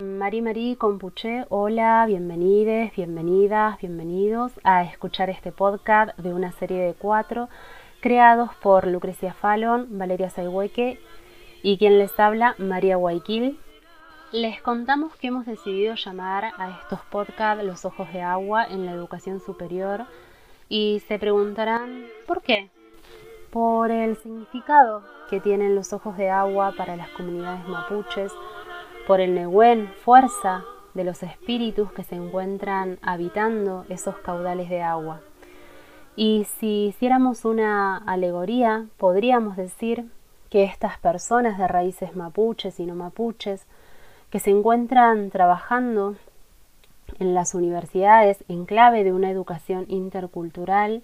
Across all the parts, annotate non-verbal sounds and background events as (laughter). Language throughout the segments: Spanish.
Mari Mari Compuche, hola, bienvenides, bienvenidas, bienvenidos a escuchar este podcast de una serie de cuatro creados por Lucrecia Fallon, Valeria Saihueque y quien les habla, María Guayquil. Les contamos que hemos decidido llamar a estos podcasts Los Ojos de Agua en la educación superior y se preguntarán, ¿por qué? Por el significado que tienen los ojos de agua para las comunidades mapuches, por el Nehuen, fuerza de los espíritus que se encuentran habitando esos caudales de agua. Y si hiciéramos una alegoría, podríamos decir que estas personas de raíces mapuches y no mapuches, que se encuentran trabajando en las universidades en clave de una educación intercultural,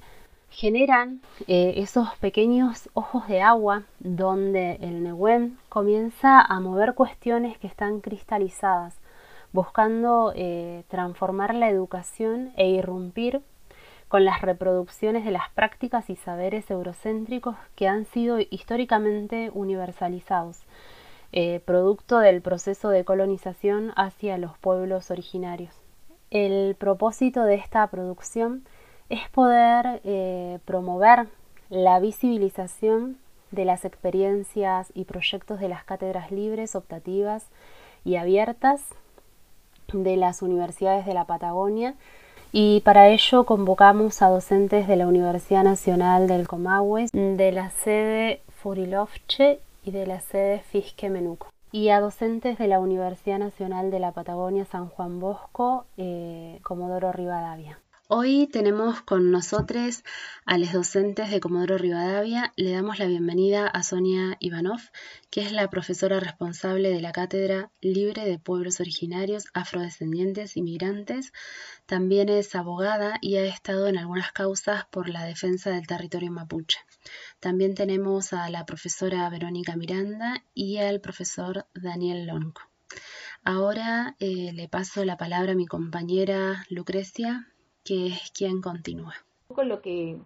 generan eh, esos pequeños ojos de agua donde el Nehuen comienza a mover cuestiones que están cristalizadas, buscando eh, transformar la educación e irrumpir con las reproducciones de las prácticas y saberes eurocéntricos que han sido históricamente universalizados, eh, producto del proceso de colonización hacia los pueblos originarios. El propósito de esta producción es poder eh, promover la visibilización de las experiencias y proyectos de las cátedras libres, optativas y abiertas de las universidades de la Patagonia y para ello convocamos a docentes de la Universidad Nacional del Comahue, de la sede Furilovche y de la sede Fisque Menuco y a docentes de la Universidad Nacional de la Patagonia San Juan Bosco, eh, Comodoro Rivadavia. Hoy tenemos con nosotros a los docentes de Comodoro Rivadavia. Le damos la bienvenida a Sonia Ivanov, que es la profesora responsable de la Cátedra Libre de Pueblos Originarios, Afrodescendientes y Migrantes. También es abogada y ha estado en algunas causas por la defensa del territorio mapuche. También tenemos a la profesora Verónica Miranda y al profesor Daniel Lonco. Ahora eh, le paso la palabra a mi compañera Lucrecia que es quien continúa. Un poco lo que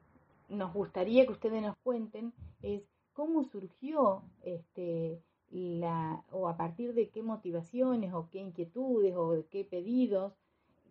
nos gustaría que ustedes nos cuenten es cómo surgió este, la, o a partir de qué motivaciones o qué inquietudes o de qué pedidos,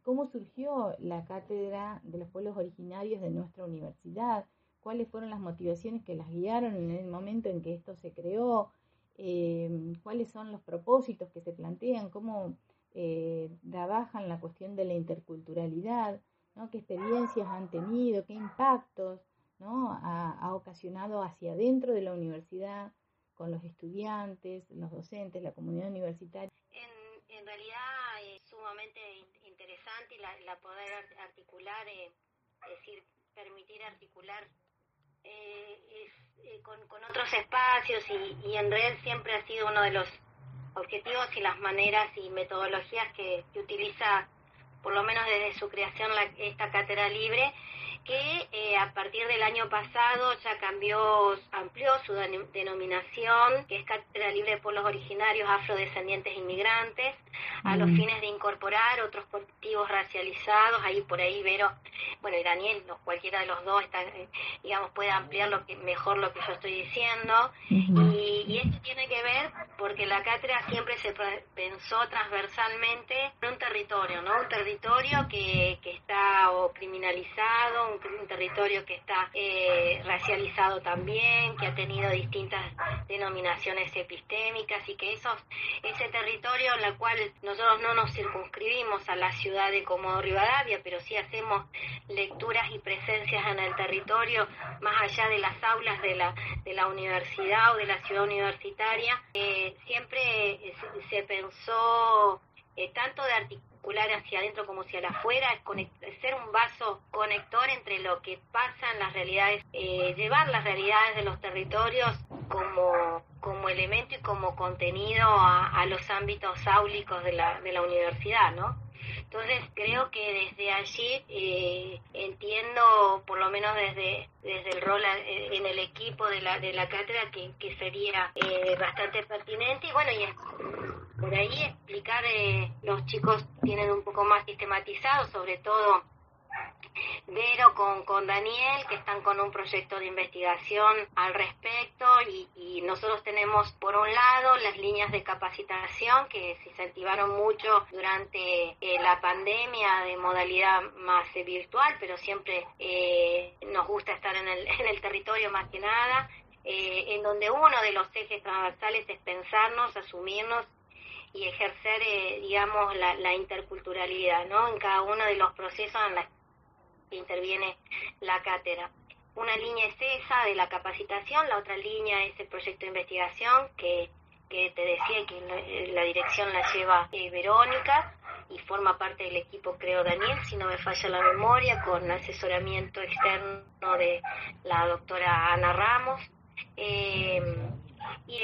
cómo surgió la cátedra de los pueblos originarios de nuestra universidad, cuáles fueron las motivaciones que las guiaron en el momento en que esto se creó, eh, cuáles son los propósitos que se plantean, cómo eh, trabajan la cuestión de la interculturalidad qué experiencias han tenido, qué impactos ¿no? ha, ocasionado hacia adentro de la universidad con los estudiantes, los docentes, la comunidad universitaria. En, realidad es sumamente interesante la, poder articular, eh, es decir, permitir articular eh, eh, con, otros espacios y, en red siempre ha sido uno de los objetivos y las maneras y metodologías que utiliza por lo menos desde su creación, la, esta cátedra libre, que eh, a partir del año pasado ya cambió, amplió su denominación, que es Cátedra Libre de Pueblos Originarios, Afrodescendientes e Inmigrantes, a los mm. fines de incorporar otros colectivos racializados, ahí por ahí Vero, bueno, y Daniel, no, cualquiera de los dos, está, eh, digamos, puede ampliar lo que, mejor lo que yo estoy diciendo, y, y, esto tiene que ver porque la cátedra siempre se pensó transversalmente en un territorio, ¿no? Un territorio que, que está o criminalizado, un, territorio que está eh, racializado también, que ha tenido distintas denominaciones epistémicas y que esos, ese territorio en el cual nosotros no nos circunscribimos a la ciudad de Comodoro Rivadavia, pero sí hacemos lecturas y presencias en el territorio más allá de las aulas de la, de la universidad o de la ciudad universitaria, eh, siempre se, pensó eh, tanto de hacia adentro como hacia afuera, es ser un vaso conector entre lo que pasa en las realidades, eh, llevar las realidades de los territorios como, como elemento y como contenido a, los ámbitos áulicos de la, de la universidad, ¿no? Entonces creo que desde allí eh, entiendo, por lo menos desde, desde el rol eh, en el equipo de la, de la cátedra, que, que sería bastante pertinente. Y bueno, y por ahí explicar, eh, los chicos tienen un poco más sistematizado, sobre todo Vero con, con Daniel, que están con un proyecto de investigación al respecto y, y nosotros tenemos por un lado las líneas de capacitación que se incentivaron mucho durante eh, la pandemia de modalidad más eh, virtual, pero siempre eh, nos gusta estar en el, (laughs) en el territorio más que nada, en donde uno de los ejes transversales es pensarnos, asumirnos y ejercer, digamos, la, la, interculturalidad, ¿no? En cada uno de los procesos en los que interviene la cátedra. Una línea es esa de la capacitación, la otra línea es el proyecto de investigación que, que te decía que la, dirección la lleva eh, Verónica y forma parte del equipo, creo, Daniel, si no me falla la memoria, con asesoramiento externo de la doctora Ana Ramos. Eh, y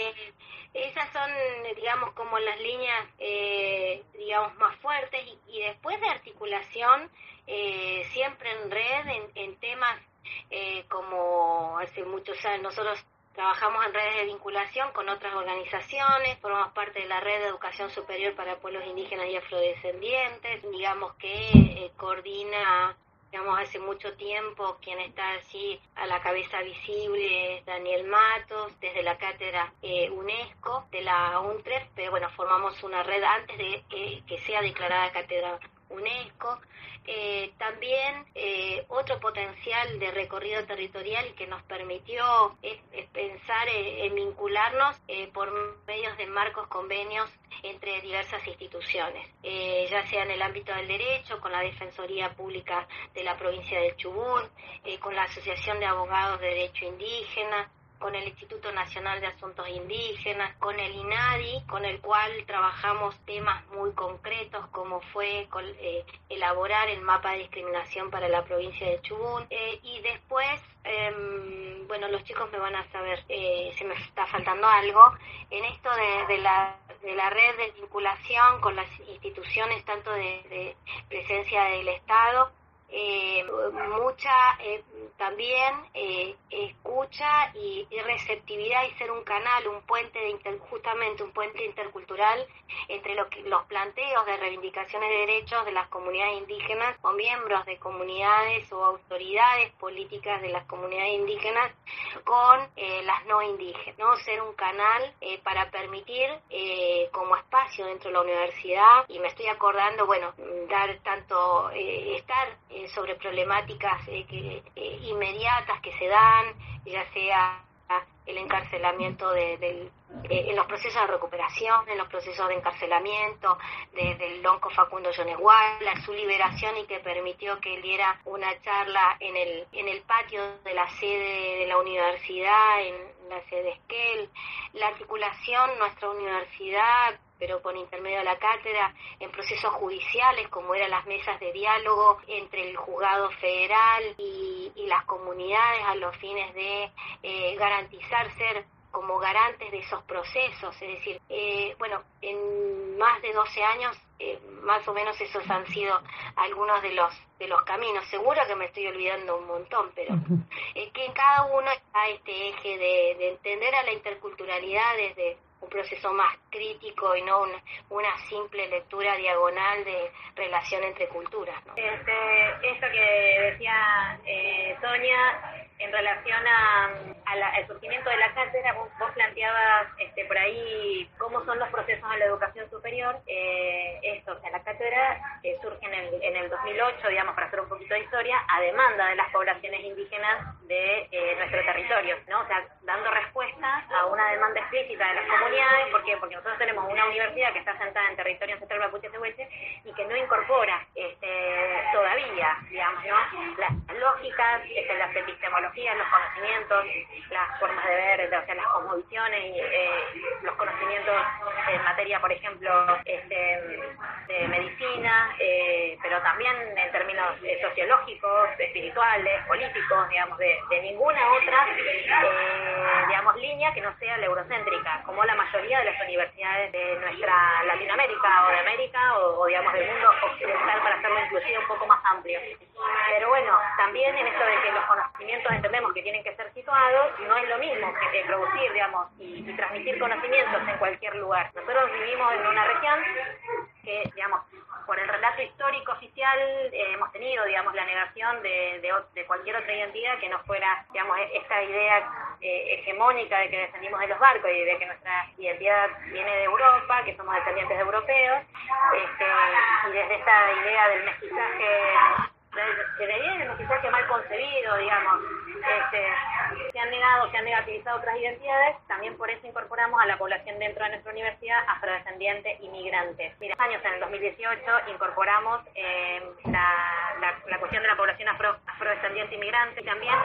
esas son, digamos, como las líneas, eh, digamos, más fuertes y, después de articulación, siempre en red, en, en temas eh, como hace muchos años nosotros trabajamos en redes de vinculación con otras organizaciones, formamos parte de la red de educación superior para pueblos indígenas y afrodescendientes, digamos que eh, coordina digamos, hace mucho tiempo quien está así a la cabeza visible es Daniel Matos, desde la cátedra eh, UNESCO de la UNTREF, pero bueno, formamos una red antes de que sea declarada cátedra UNESCO. Eh, también eh, otro potencial de recorrido territorial que nos permitió es, pensar en vincularnos eh, por medios de marcos convenios entre diversas instituciones, ya sea en el ámbito del derecho, con la Defensoría Pública de la provincia del Chubut, con la Asociación de Abogados de Derecho Indígena, con el Instituto Nacional de Asuntos Indígenas, con el INADI, con el cual trabajamos temas muy concretos como fue eh, elaborar el mapa de discriminación para la provincia de Chubut eh, y después em, bueno, los chicos me van a saber eh, si me está faltando algo. En esto de, la, de la red de vinculación con las instituciones, tanto de presencia del Estado eh, mucha eh, también eh, escucha y, receptividad y ser un canal, un puente de justamente un puente intercultural entre lo que, los planteos de reivindicaciones de derechos de las comunidades indígenas o miembros de comunidades o autoridades políticas de las comunidades indígenas con las no indígenas, ¿no? Ser un canal para permitir como espacio dentro de la universidad y me estoy acordando, bueno, dar tanto estar sobre problemáticas eh, que, eh, inmediatas que se dan, ya sea el encarcelamiento de, eh, en los procesos de recuperación, en los procesos de encarcelamiento del lonco Facundo Yoneguala, su liberación y que permitió que él diera una charla en el, en el patio de la sede de la universidad, en la sede Esquel, la articulación, nuestra universidad pero por intermedio de la cátedra, en procesos judiciales, como eran las mesas de diálogo entre el juzgado federal y, las comunidades a los fines de eh, garantizar ser como garantes de esos procesos. Es decir, eh, bueno, en más de 12 años, eh, más o menos esos han sido algunos de los de los caminos. Seguro que me estoy olvidando un montón, pero es que en cada uno está este eje de, de entender a la interculturalidad desde un proceso más crítico y no una, simple lectura diagonal de relación entre culturas. ¿no? Este, esto que decía eh, Sonia en relación a, al surgimiento de la cátedra, vos, planteabas este, por ahí cómo son los procesos en la educación superior. Eh, esto, o sea, la cátedra eh, surge en el, en el 2008, digamos, para hacer un poquito de historia, a demanda de las poblaciones indígenas de eh, nuestro territorio, ¿no? O sea, dando respuesta a una demanda explícita de las comunidades, ¿por qué? Porque nosotros tenemos una universidad que está sentada en territorio ancestral mapuche y que no incorpora este, todavía, digamos, ¿no? Las lógicas, este, las epistemologías los las formas de ver, o sea, las cosmovisiones y eh, los conocimientos en materia, por ejemplo, este, de medicina, eh, pero también en términos eh, sociológicos, espirituales, políticos, digamos, de, ninguna otra, digamos, línea que no sea la eurocéntrica, como la mayoría de las universidades de nuestra Latinoamérica o de América o, digamos, del mundo occidental para hacerlo inclusive un poco más amplio. Pero bueno, también en esto de que los conocimientos entendemos que tienen que ser no es lo mismo que, producir, digamos, y, transmitir conocimientos en cualquier lugar. Nosotros vivimos en una región que, digamos, por el relato histórico oficial eh, hemos tenido, digamos, la negación de, de, cualquier otra identidad que no fuera, digamos, esta idea eh, hegemónica de que descendimos de los barcos y de que nuestra identidad viene de Europa, que somos descendientes de europeos, este, y desde esta idea del mestizaje de el mestizaje mal concebido, digamos, este, se han negado, se han negativizado otras identidades, también por eso incorporamos a la población dentro de nuestra universidad afrodescendiente inmigrante. Mira, años en el 2018 incorporamos eh, la, la, cuestión de la población afro, afrodescendiente inmigrante, también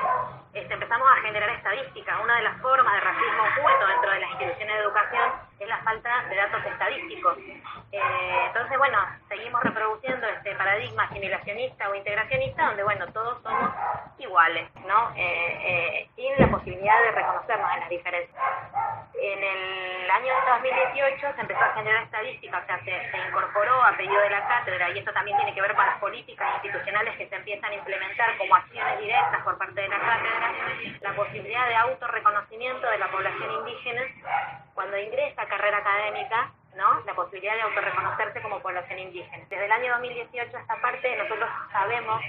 este, empezamos a generar estadísticas. Una de las formas de racismo oculto dentro de las instituciones de educación es la falta de datos estadísticos. Eh, entonces, bueno, seguimos reproduciendo este paradigma asimilacionista o integracionista donde, bueno, todos somos iguales, ¿no? Eh, eh, sin la posibilidad de reconocernos en las diferencias. En el año 2018 se empezó a generar estadísticas, o sea, se, incorporó a pedido de la cátedra, y esto también tiene que ver con las políticas institucionales que se empiezan a implementar como acciones directas por parte de la cátedra, la posibilidad de autorreconocimiento de la población indígena cuando ingresa carrera académica ¿no? la posibilidad de autorreconocerse como población indígena. Desde el año 2018 a esta parte nosotros sabemos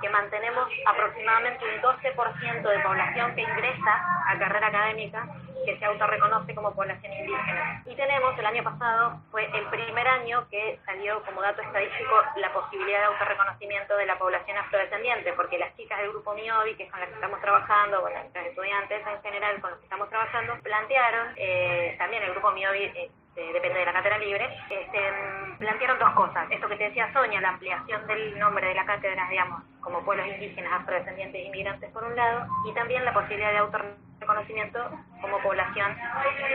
que mantenemos aproximadamente un 12% de población que ingresa a carrera académica que se autorreconoce como población indígena. Y tenemos, el año pasado, fue el primer año que salió como dato estadístico la posibilidad de autorreconocimiento de la población afrodescendiente, porque las chicas del grupo MIOBI, que es con las que estamos trabajando, bueno, los estudiantes en general con los que estamos trabajando, plantearon, eh, también el grupo MIOBI eh, este, depende de la cátedra libre, este, plantearon dos cosas. Esto que te decía Sonia, la ampliación del nombre de la cátedra, digamos, como pueblos indígenas, afrodescendientes e inmigrantes por un lado, y también la posibilidad de autorreconocimiento como población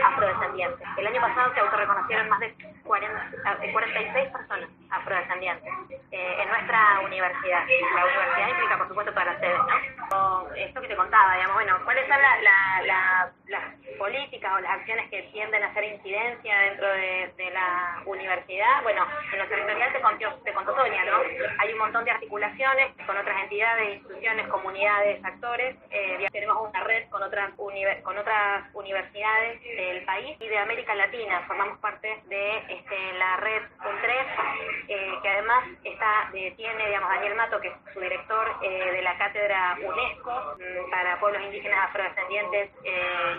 afrodescendiente. El año pasado se autorreconocieron más de 40, 46 eh, personas afrodescendientes eh, en nuestra universidad. La universidad implica, por supuesto, todas las sedes, ¿no? esto que te contaba, digamos, bueno, ¿cuáles son las políticas o las acciones que tienden a hacer incidencia dentro de, la universidad? Bueno, en lo territorial te contó, te contó Sonia, ¿no? Hay un montón de articulaciones con otras entidades, instituciones, comunidades, actores. Eh, tenemos una red con otras, con otras universidades del país y de América Latina. Formamos parte de este, la red UNTRES, eh, que además está, eh, tiene, digamos, Daniel Mato, que es su director eh, de la cátedra UNESCO mm, para pueblos indígenas afrodescendientes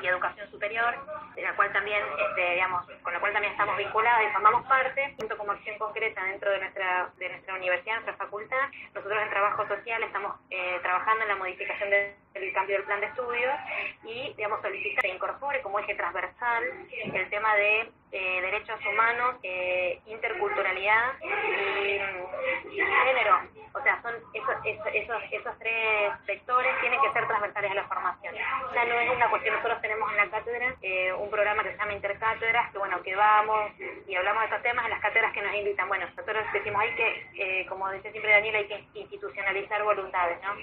y educación superior, de la cual también, este, digamos, con la cual también estamos vinculados y formamos parte, junto como acción concreta dentro de nuestra, de nuestra universidad, nuestra facultad. Nosotros en trabajo social estamos trabajando en la modificación del cambio del plan de estudios y, digamos, solicitar que incorpore como eje transversal el tema de eh, derechos humanos, eh, interculturalidad y, género. O sea, son esos, esos, esos, tres sectores tienen que ser transversales a la formación. Sea, no es una cuestión, nosotros tenemos en la cátedra eh, un programa que se llama Intercátedras, que bueno, que vamos y hablamos de estos temas en las cátedras que nos invitan. Bueno, nosotros decimos hay que, como dice siempre Daniel, hay que institucionalizar voluntades, ¿no?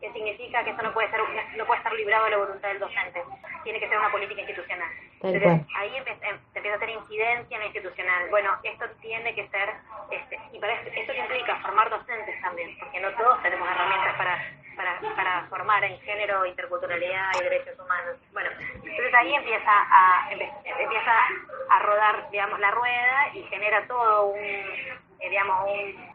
¿Qué significa que eso no puede ser no puede estar librado de la voluntad del docente? Tiene que ser una política institucional. Entonces, ahí em, se empieza a hacer incidencia en la institucional. Bueno, esto tiene que ser, este, y para esto, esto implica formar docentes también, porque no todos tenemos herramientas para, para, para formar en género, interculturalidad y derechos humanos. Bueno, entonces ahí empieza a, empieza a rodar, digamos, la rueda y genera todo un eh, digamos,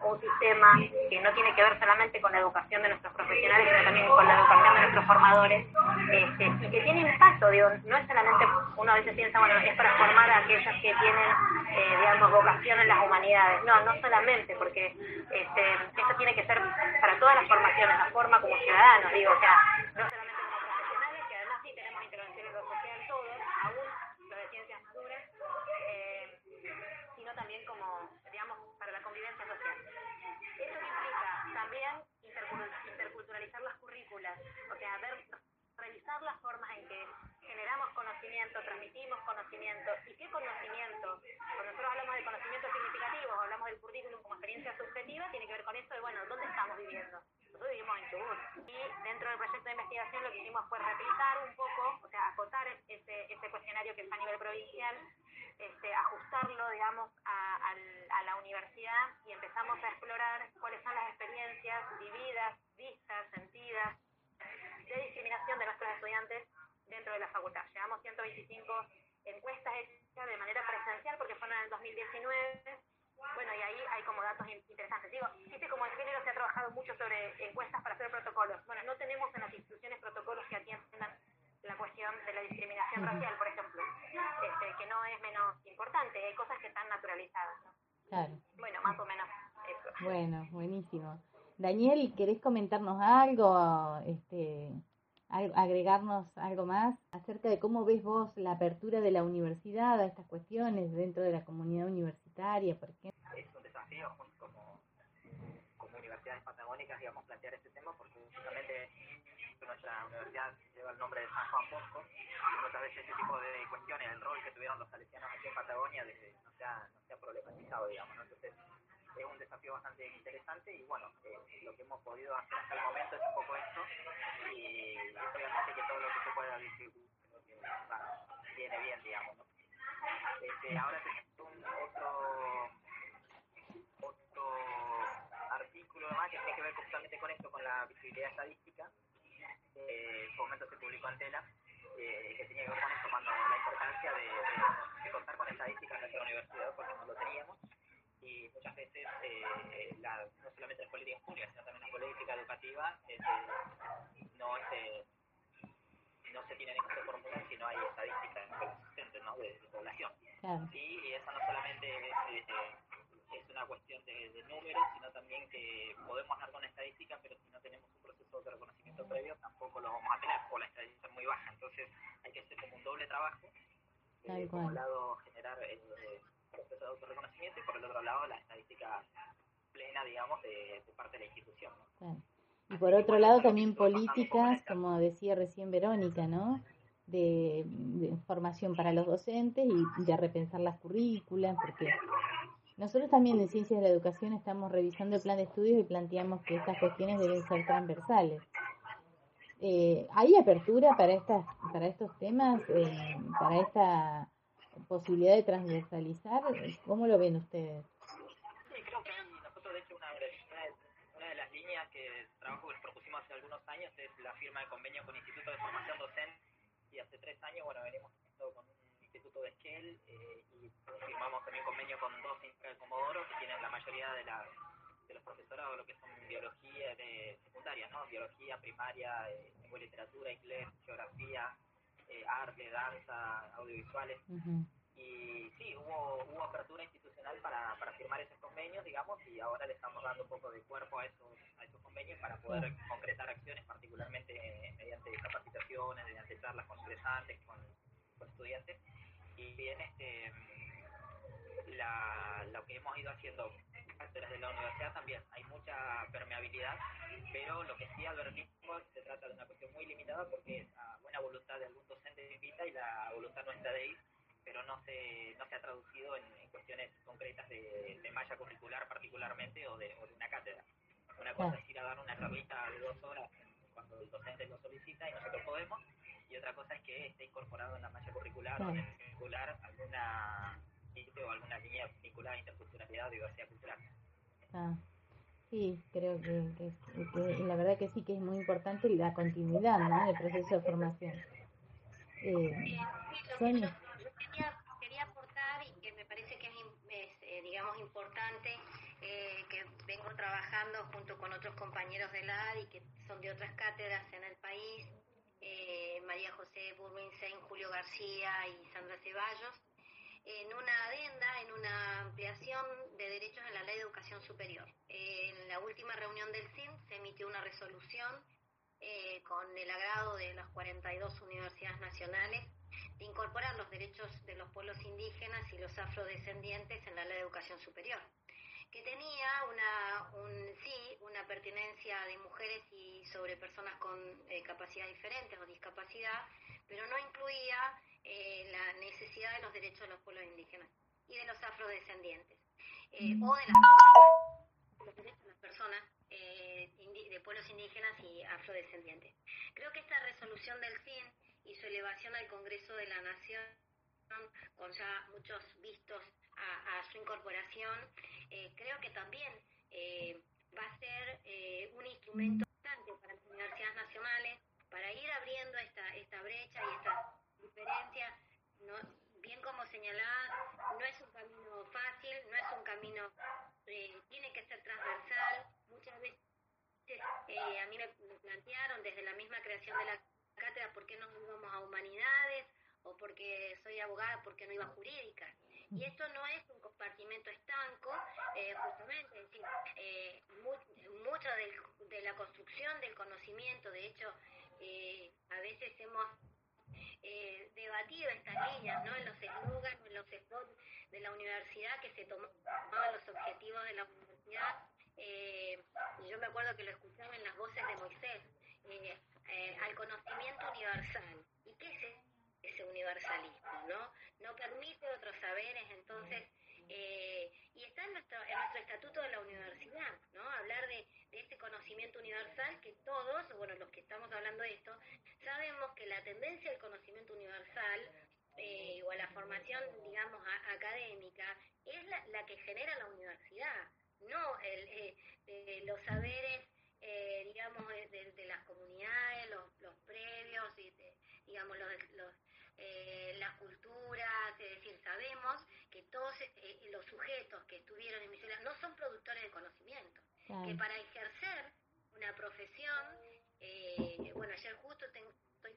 un, sistema que no tiene que ver solamente con la educación de nuestros profesionales, sino también con la educación de nuestros formadores, este, y que tiene impacto, digo, no es solamente, uno a veces piensa, bueno, es para formar a aquellos que tienen, eh, digamos, vocación en las humanidades, no, no solamente, porque este, esto tiene que ser para todas las formaciones, la forma como ciudadanos, digo, o sea, no solamente como profesionales, que además sí tenemos intervención en lo social todos, aún los de ciencias maduras, eh, sino también como la convivencia social. Esto implica también interculturalizar o sea, ver, revisar las formas en que generamos conocimiento, transmitimos conocimiento y qué conocimiento. Cuando nosotros hablamos de conocimiento significativo, hablamos del currículum como experiencia subjetiva, tiene que ver con esto de, bueno, ¿dónde estamos viviendo? Nosotros vivimos en Chubut. Y dentro del proyecto de investigación lo que hicimos fue replicar un poco, o sea, acotar ese, ese cuestionario que está a nivel provincial este, ajustarlo, digamos, a, la universidad y empezamos a explorar cuáles son las experiencias vividas, vistas, sentidas de discriminación de nuestros estudiantes dentro de la facultad. Llevamos 125 encuestas hechas de manera presencial porque fueron en el 2019. Bueno, y ahí hay como datos interesantes. Digo, viste como en género se ha trabajado mucho sobre encuestas para hacer protocolos. Bueno, no tenemos en las instituciones protocolos que atiendan la cuestión de la discriminación racial, por ejemplo, este, que no es menos importante, hay cosas que están naturalizadas. Claro. Bueno, más o menos eso. Bueno, buenísimo. Daniel, ¿querés comentarnos algo, este, agregarnos algo más acerca de cómo ves vos la apertura de la universidad a estas cuestiones dentro de la comunidad universitaria, por ejemplo? Es un desafío como, como universidades patagónicas, digamos, plantear este tema porque justamente nuestra universidad lleva el nombre de San Juan Bosco y muchas veces este tipo de cuestiones, el rol que tuvieron los salesianos aquí en Patagonia, no, se ha, no se ha problematizado, digamos, ¿no? Entonces, es un desafío bastante interesante y bueno, eh, lo que hemos podido hacer hasta el momento es un poco esto y obviamente que todo lo que se pueda que viene bien, digamos. ¿no? Este, ahora tenemos un otro, otro artículo más que tiene que ver justamente con esto, con la visibilidad estadística. Eh, en su momento se publicó en Tela, eh, que tenía que ver con esto, cuando la importancia de, de, de contar con estadísticas en nuestra universidad, porque no lo teníamos y muchas veces eh, la, no solamente las políticas públicas, sino también la política educativa eh, no, este, no se tienen en cuenta fórmulas si no hay estadísticas consistentes ¿no? de, de población. Claro. Y eso no solamente es, eh, es una cuestión de, de, números, sino también que podemos dar con estadística, pero si no tenemos un proceso de reconocimiento previo, tampoco lo vamos a tener, o la estadística es muy baja. Entonces hay que hacer como un doble trabajo. Eh, por un lado, generar eh, proceso de autorreconocimiento y por el otro lado la estadística plena, digamos, de, de parte de la institución. ¿no? Claro. Y por otro lado también políticas, como decía recién Verónica, ¿no? De, de, formación para los docentes y de repensar las currículas, porque nosotros también en Ciencias de la Educación estamos revisando el plan de estudios y planteamos que estas cuestiones deben ser transversales. Eh, ¿Hay apertura para estas para estos temas, eh, para esta posibilidad de transversalizar? ¿Cómo lo ven ustedes? Sí, creo que nosotros, de hecho, una, una de las líneas que trabajo que propusimos hace algunos años es la firma de convenio con Instituto de Formación Docente y hace tres años, bueno, venimos con un instituto de Esquel eh, y firmamos también convenio con dos de Comodoro que tienen la mayoría de, la, de los profesorados, lo que son biología de secundaria, ¿no? Biología, primaria, eh, lengua y literatura, inglés, geografía, eh, arte, danza, audiovisuales. Uh -huh. Y sí, hubo, hubo apertura institucional para, para firmar esos convenios, digamos, y ahora le estamos dando un poco de cuerpo a esos, a esos convenios para poder uh -huh. concretar acciones, particularmente mediante capacitaciones, mediante charlas con ingresantes, con, con estudiantes. Y bien, este, la, lo que hemos ido haciendo desde la universidad también hay mucha permeabilidad, pero lo que sí advertimos se trata de una cuestión muy limitada porque es a buena voluntad de algún docente invita y la voluntad nuestra de ir, pero no se, no se ha traducido en, en cuestiones concretas de, de, malla curricular particularmente o de, o de una cátedra. Una cosa es ir a dar una charlita de dos horas cuando el docente lo solicita y nosotros podemos, y otra cosa es que esté incorporado en la malla curricular o en el curricular alguna o alguna línea vinculada a interculturalidad o diversidad cultural. Ah, sí, creo que, que, que, la verdad que sí que es muy importante la continuidad ¿no? del proceso de formación. Eh, sí, Sonia. Yo quería, quería aportar y que me parece que es, es eh, digamos, importante eh, que vengo trabajando junto con otros compañeros de la AD y que son de otras cátedras en el país, eh, María José Burwinsen, Julio García y Sandra Ceballos, en una adenda, en una ampliación de derechos en la Ley de Educación Superior. En la última reunión del CIN se emitió una resolución eh, con el agrado de las 42 universidades nacionales de incorporar los derechos de los pueblos indígenas y los afrodescendientes en la Ley de Educación Superior, que tenía una, un, sí, una pertinencia de mujeres y sobre personas con eh, capacidad diferentes o discapacidad, pero no incluía eh, la necesidad de los derechos de los pueblos indígenas y de los afrodescendientes, eh, o de las, de personas eh, de pueblos indígenas y afrodescendientes. Creo que esta resolución del CIN y su elevación al Congreso de la Nación, con ya muchos vistos a, a su incorporación, eh, creo que también eh, va a ser eh, un instrumento importante para las universidades nacionales para ir abriendo esta, esta brecha y esta diferencia, no, bien como señalaba, no es un camino fácil, no es un camino, eh, tiene que ser transversal. Muchas veces eh, a mí me, plantearon desde la misma creación de la cátedra, ¿por qué no íbamos a humanidades? O porque soy abogada, ¿por qué no iba a jurídica? Y esto no es un compartimento estanco, eh, justamente, es decir, eh, mucho de la construcción del conocimiento, de hecho, eh, a veces hemos estas líneas, ¿no? En los eslogans, en los spots de la universidad que se tomaban los objetivos de la universidad. Eh, yo me acuerdo que lo escuchaba en las voces de Moisés, eh, eh, al conocimiento universal. ¿Y qué es ese universalismo? ¿no? no permite otros saberes, entonces, eh, y está en nuestro, en nuestro estatuto de la universidad, ¿no? Hablar de, de este conocimiento universal que todos, bueno, los que estamos hablando de esto, sabemos que la tendencia al conocimiento universal eh, o a la formación, digamos, académica, es la, la, que genera la universidad, no el, eh, los saberes, eh, digamos, de, de, las comunidades, los, los previos, y digamos, los, los eh, las culturas, es decir, sabemos que todos eh, los sujetos que estuvieron en misiones no son productores de conocimiento, que para ejercer una profesión, eh, bueno, ayer justo estoy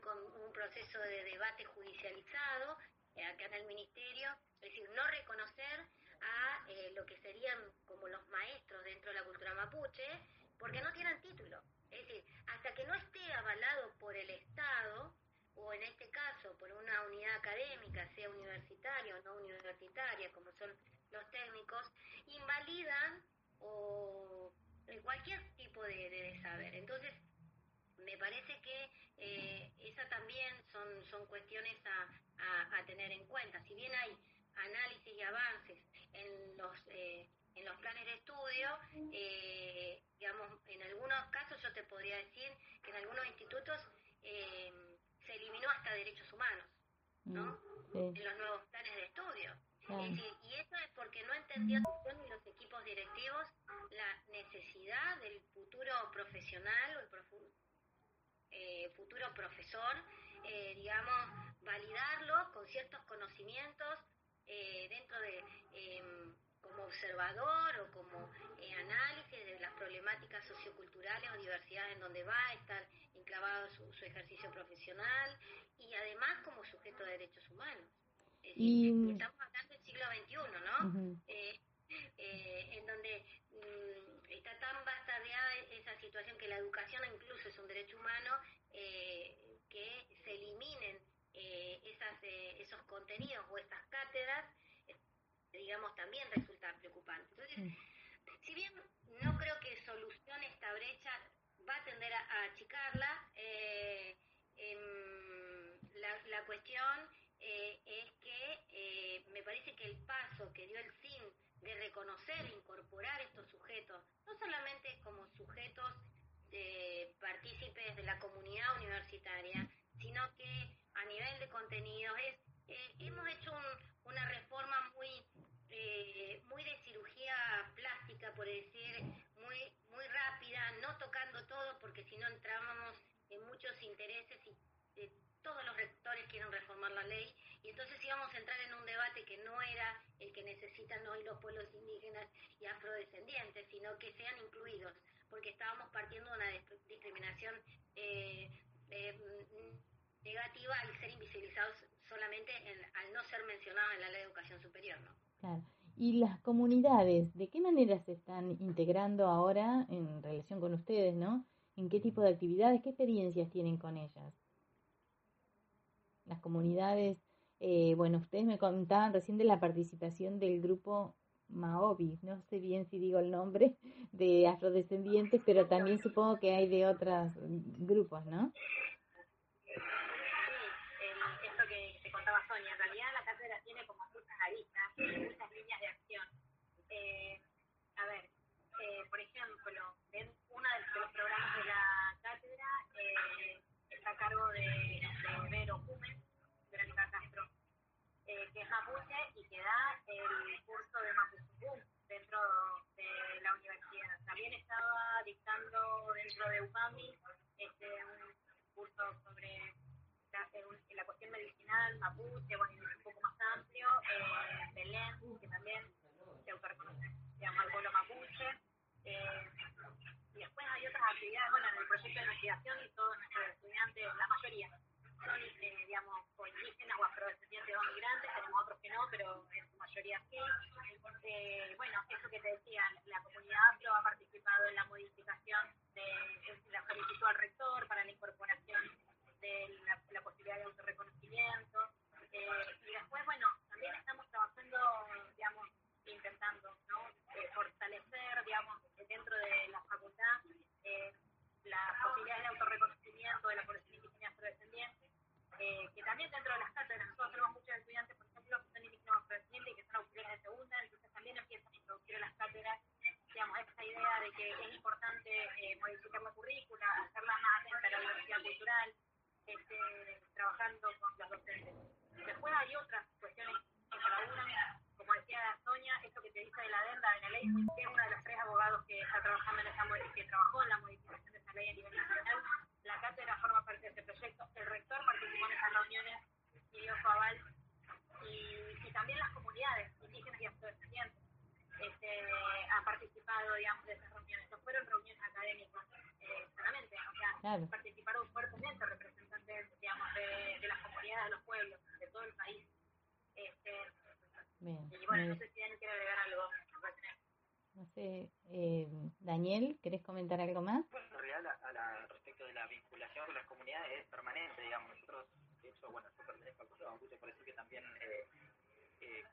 con un proceso de debate judicializado eh, acá en el ministerio, es decir, no reconocer a eh, lo que serían como los maestros dentro de la cultura mapuche, porque no tienen título. Es decir, hasta que no esté avalado por el Estado, o en este caso por una unidad académica, sea universitaria o no universitaria, como son los técnicos, invalidan o cualquier tipo de saber. Entonces, me parece que eh, esa también son, son cuestiones a, a, a, tener en cuenta. Si bien hay análisis y avances en los, eh, en los planes de estudio, eh, digamos, en algunos casos yo te podría decir que en algunos institutos eh, se eliminó hasta derechos humanos, ¿no? Mm, sí. En los nuevos planes de estudio. Claro. Es decir, y eso es porque no entendió ni los equipos directivos la necesidad del futuro profesional o el futuro profesor, eh, digamos, validarlo con ciertos conocimientos eh, dentro de como observador o como eh, análisis de las problemáticas socioculturales o diversidades en donde va a estar enclavado su, su ejercicio profesional y además como sujeto de derechos humanos. Es decir, y... estamos hablando del siglo XXI, ¿no? Uh -huh. eh, eh, en donde mmm, está tan bastardeada esa situación que la educación incluso es un derecho humano, eh, que se eliminen eh, esas, esos contenidos o estas cátedras digamos, también resulta preocupante. Entonces, si bien no creo que solucione esta brecha, va a tender a, a achicarla, eh, eh, la, la, cuestión eh, es que eh, me parece que el paso que dio el CIN de reconocer e incorporar estos sujetos, no solamente como sujetos de partícipes de la comunidad universitaria, sino que a nivel de contenidos es eh, hemos hecho un, una reforma muy eh, muy de cirugía plástica, por decir, muy muy rápida, no tocando todo, porque si no entrábamos en muchos intereses y eh, todos los rectores quieren reformar la ley, y entonces íbamos a entrar en un debate que no era el que necesitan hoy los pueblos indígenas y afrodescendientes, sino que sean incluidos, porque estábamos partiendo de una discriminación eh, eh, negativa al ser invisibilizados solamente en, al no ser mencionados en la ley de educación superior, ¿no? Claro. ¿Y las comunidades, de qué manera se están integrando ahora en relación con ustedes, no? ¿En qué tipo de actividades, qué experiencias tienen con ellas? Las comunidades, eh, bueno, ustedes me contaban recién de la participación del grupo Maobi, no sé bien si digo el nombre, de afrodescendientes, pero también supongo que hay de otros grupos, ¿no? Sonia, en realidad la cátedra tiene como muchas aristas, muchas líneas de acción. Eh, a ver, eh, por ejemplo, en uno de los programas de la cátedra eh, está a cargo de, de Vero Verónica Castro, eh, que es mapuche y que da el curso de Mapuche dentro de la universidad. También estaba dictando dentro de UPAMI este, un curso sobre la, la cuestión medicinal, mapuche, bueno, un poco más amplio, eh, Belén, que también se autorreconoce, se llama el pueblo mapuche, eh, y después hay otras actividades, bueno, en el proyecto de investigación y todos nuestros estudiantes la mayoría, son, eh, digamos, indígenas o afrodescendientes o migrantes, tenemos otros que no, pero en su mayoría sí. Eh, bueno, eso que te decía, la comunidad afro ha participado en la modificación de, la solicitud al rector para la incorporación de la, la posibilidad de autorreconocimiento. Eh, y después, bueno, también estamos trabajando, digamos, intentando ¿no? Eh, fortalecer, digamos, dentro de la facultad eh, las posibilidades de autorreconocimiento de la población indígena afrodescendiente, eh, que también dentro de las cátedras, nosotros tenemos muchos estudiantes, por ejemplo, que son indígenas afrodescendientes y que son auxiliares de segunda, entonces también empiezan a introducir en las cátedras, digamos, esta idea de que es importante eh, modificar la currícula, hacerla más atenta a la diversidad cultural, este, trabajando con los docentes. Después hay otras cuestiones que cada una, como decía Sonia, esto que te dice de la adenda de la ley, que es uno de los tres abogados que está trabajando en esa que trabajó en la modificación de esa ley a nivel nacional. La cátedra forma parte de este proyecto. El rector participó en esas reuniones y dio su aval. Y, y también las comunidades indígenas y afrodescendientes este, han participado, digamos, de esas reuniones. No fueron reuniones académicas eh, solamente, o sea, Claro. participaron fuertemente representantes, digamos, de, de las comunidades, de los pueblos, de todo el país. Este, Bien. y bueno, muy no bien. sé si alguien quiere agregar algo. No sé, eh, Daniel, ¿querés comentar algo más? Bueno, en realidad a la, a la- respecto de la vinculación con las comunidades es permanente, digamos. Nosotros, de hecho, bueno, yo pertenezco al Consejo de Mapuche, por eso que también eh, eh,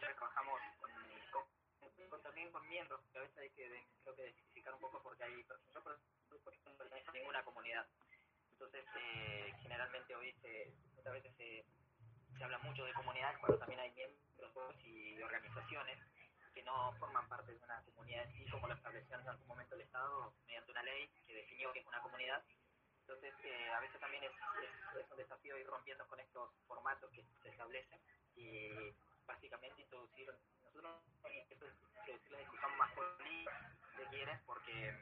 trabajamos con, con- con- también con miembros, que a veces hay que, de- creo que identificar un poco porque hay, yo por, por ejemplo no pertenezco a ninguna comunidad. Entonces, eh, generalmente hoy se, muchas veces se, se habla mucho de comunidades cuando también hay miembros y organizaciones que no forman parte de una comunidad en sí, como lo estableció en algún momento el Estado mediante una ley que definió que es una comunidad. Entonces, eh, a veces también es, es, es un desafío ir rompiendo con estos formatos que se establecen y básicamente introducir, nosotros introducir la discusión política, si quieren, porque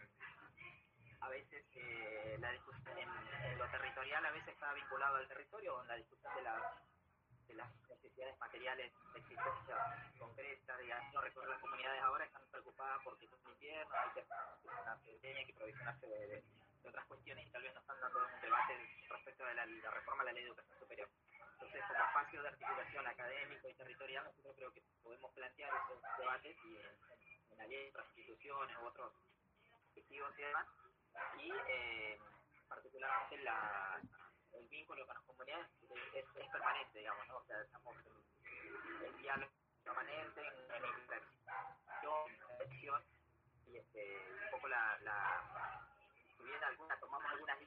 a veces eh, la discusión en, lo territorial a veces está vinculado al territorio o en la discusión de las de las necesidades materiales de existencia concreta, digamos, no recuerdo las comunidades ahora están preocupadas porque es invierno, hay que provisionarse hay que provisionarse de, otras cuestiones y tal vez no están dando un debate respecto de la, la reforma a la ley de educación superior. Entonces, como espacio de articulación académico y territorial, nosotros creo que podemos plantear esos debates y en, en, otras instituciones u otros objetivos y demás, y eh, particularmente la, el vínculo con las comunidades es, permanente, digamos, ¿no? O sea, estamos en, en diálogo permanente, en, en interacción, en y este, un poco la, la si bien algunas tomamos algunas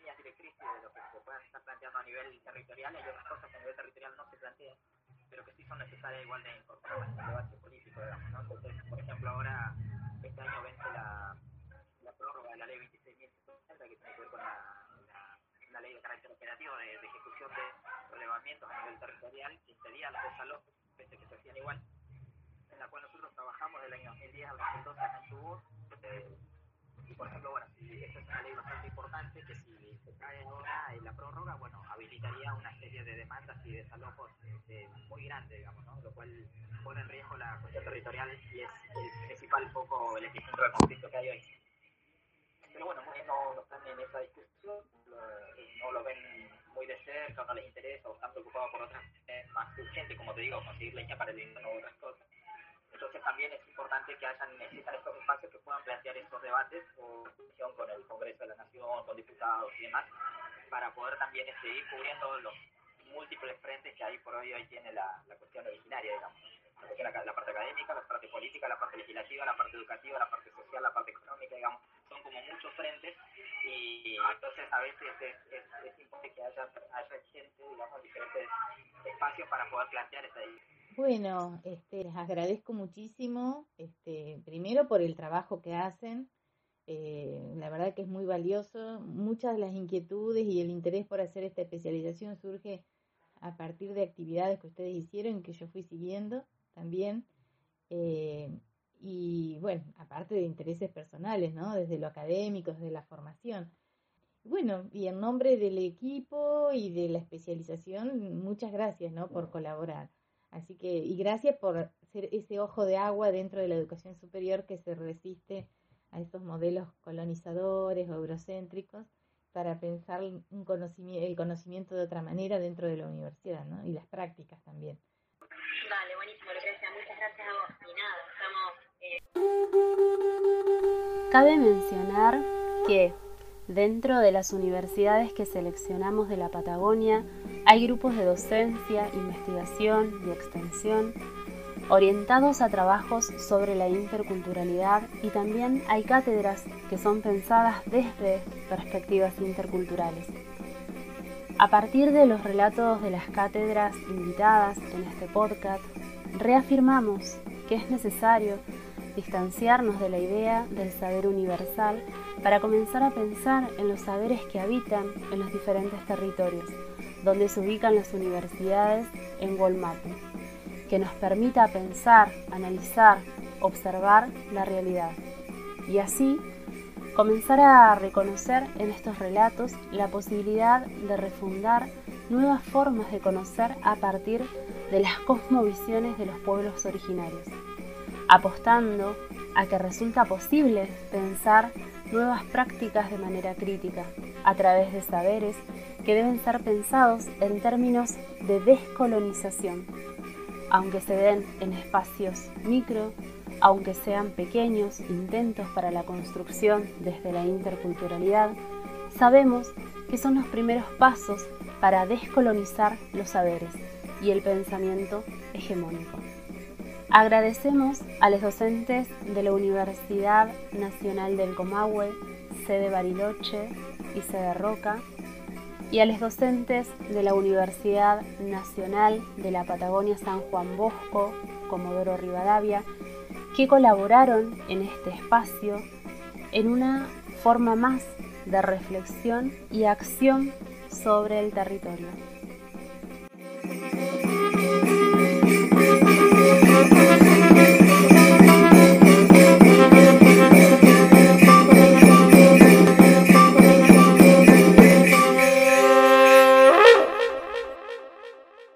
directrices de lo que se puedan estar planteando a nivel territorial, hay otras cosas que a nivel territorial no se plantean, pero que sí son necesarias igual de incorporar en el debate político, ¿no? Entonces, por ejemplo, ahora, este año vence la, la prórroga de la ley 26.160, que tiene que ver con la, la una ley de carácter operativo de, de ejecución de relevamientos a nivel territorial que impedía los desalojos, pese que se hacían igual, en la cual nosotros trabajamos del año 2010 al 2012 acá en Chubut. Eh, y por ejemplo, bueno, si esta es una ley bastante importante, que si se cae ahora en la prórroga, bueno, habilitaría una serie de demandas y desalojos este, muy grandes, digamos, ¿no? Lo cual pone en riesgo la cuestión territorial y es el principal foco, el epicentro del conflicto que hay hoy pero bueno, muchos no, no, están en esa discusión, no lo ven muy de cerca, no les interesa o están preocupados por otras eh, más urgentes, como te digo, conseguir leña para el invierno o otras cosas. Entonces también es importante que hayan, necesitan estos espacios que puedan plantear estos debates o con el Congreso de la Nación, con diputados y demás, para poder también este, ir cubriendo los múltiples frentes que ahí por hoy hoy tiene la, cuestión originaria, digamos. La, cuestión, la parte académica, la parte política, la parte legislativa, la parte educativa, la parte social, la parte económica, digamos, son como muchos frentes y entonces a veces es, importante que haya, gente, digamos, diferentes espacios para poder plantear. Bueno, este, les agradezco muchísimo, este, primero por el trabajo que hacen, eh, la verdad que es muy valioso, muchas de las inquietudes y el interés por hacer esta especialización surge a partir de actividades que ustedes hicieron que yo fui siguiendo también. Eh, y bueno, aparte de intereses personales, ¿no? Desde lo académico, desde la formación. Bueno, y en nombre del equipo y de la especialización, muchas gracias, ¿no? Por colaborar. Así que, y gracias por ser ese ojo de agua dentro de la educación superior que se resiste a esos modelos colonizadores o eurocéntricos para pensar un conocimiento, el conocimiento de otra manera dentro de la universidad, ¿no? Y las prácticas también. Vale, buenísimo, Lucrecia. Muchas gracias a vos. Y nada, estamos... Eh... Cabe mencionar que dentro de las universidades que seleccionamos de la Patagonia hay grupos de docencia, investigación y extensión orientados a trabajos sobre la interculturalidad y también hay cátedras que son pensadas desde perspectivas interculturales. A partir de los relatos de las cátedras invitadas en este podcast, reafirmamos que es necesario distanciarnos de la idea del saber universal para comenzar a pensar en los saberes que habitan en los diferentes territorios, donde se ubican las universidades en Wolmapu que nos permita pensar, analizar, observar la realidad y así comenzar a reconocer en estos relatos la posibilidad de refundar nuevas formas de conocer a partir de las cosmovisiones de los pueblos originarios, apostando a que resulta posible pensar nuevas prácticas de manera crítica a través de saberes que deben ser pensados en términos de descolonización aunque se den en espacios micro, aunque sean pequeños intentos para la construcción desde la interculturalidad, sabemos que son los primeros pasos para descolonizar los saberes y el pensamiento hegemónico. Agradecemos a los docentes de la Universidad Nacional del Comahue, sede Bariloche y sede Roca, y a los docentes de la Universidad Nacional de la Patagonia San Juan Bosco, Comodoro Rivadavia, que colaboraron en este espacio en una forma más de reflexión y acción sobre el territorio.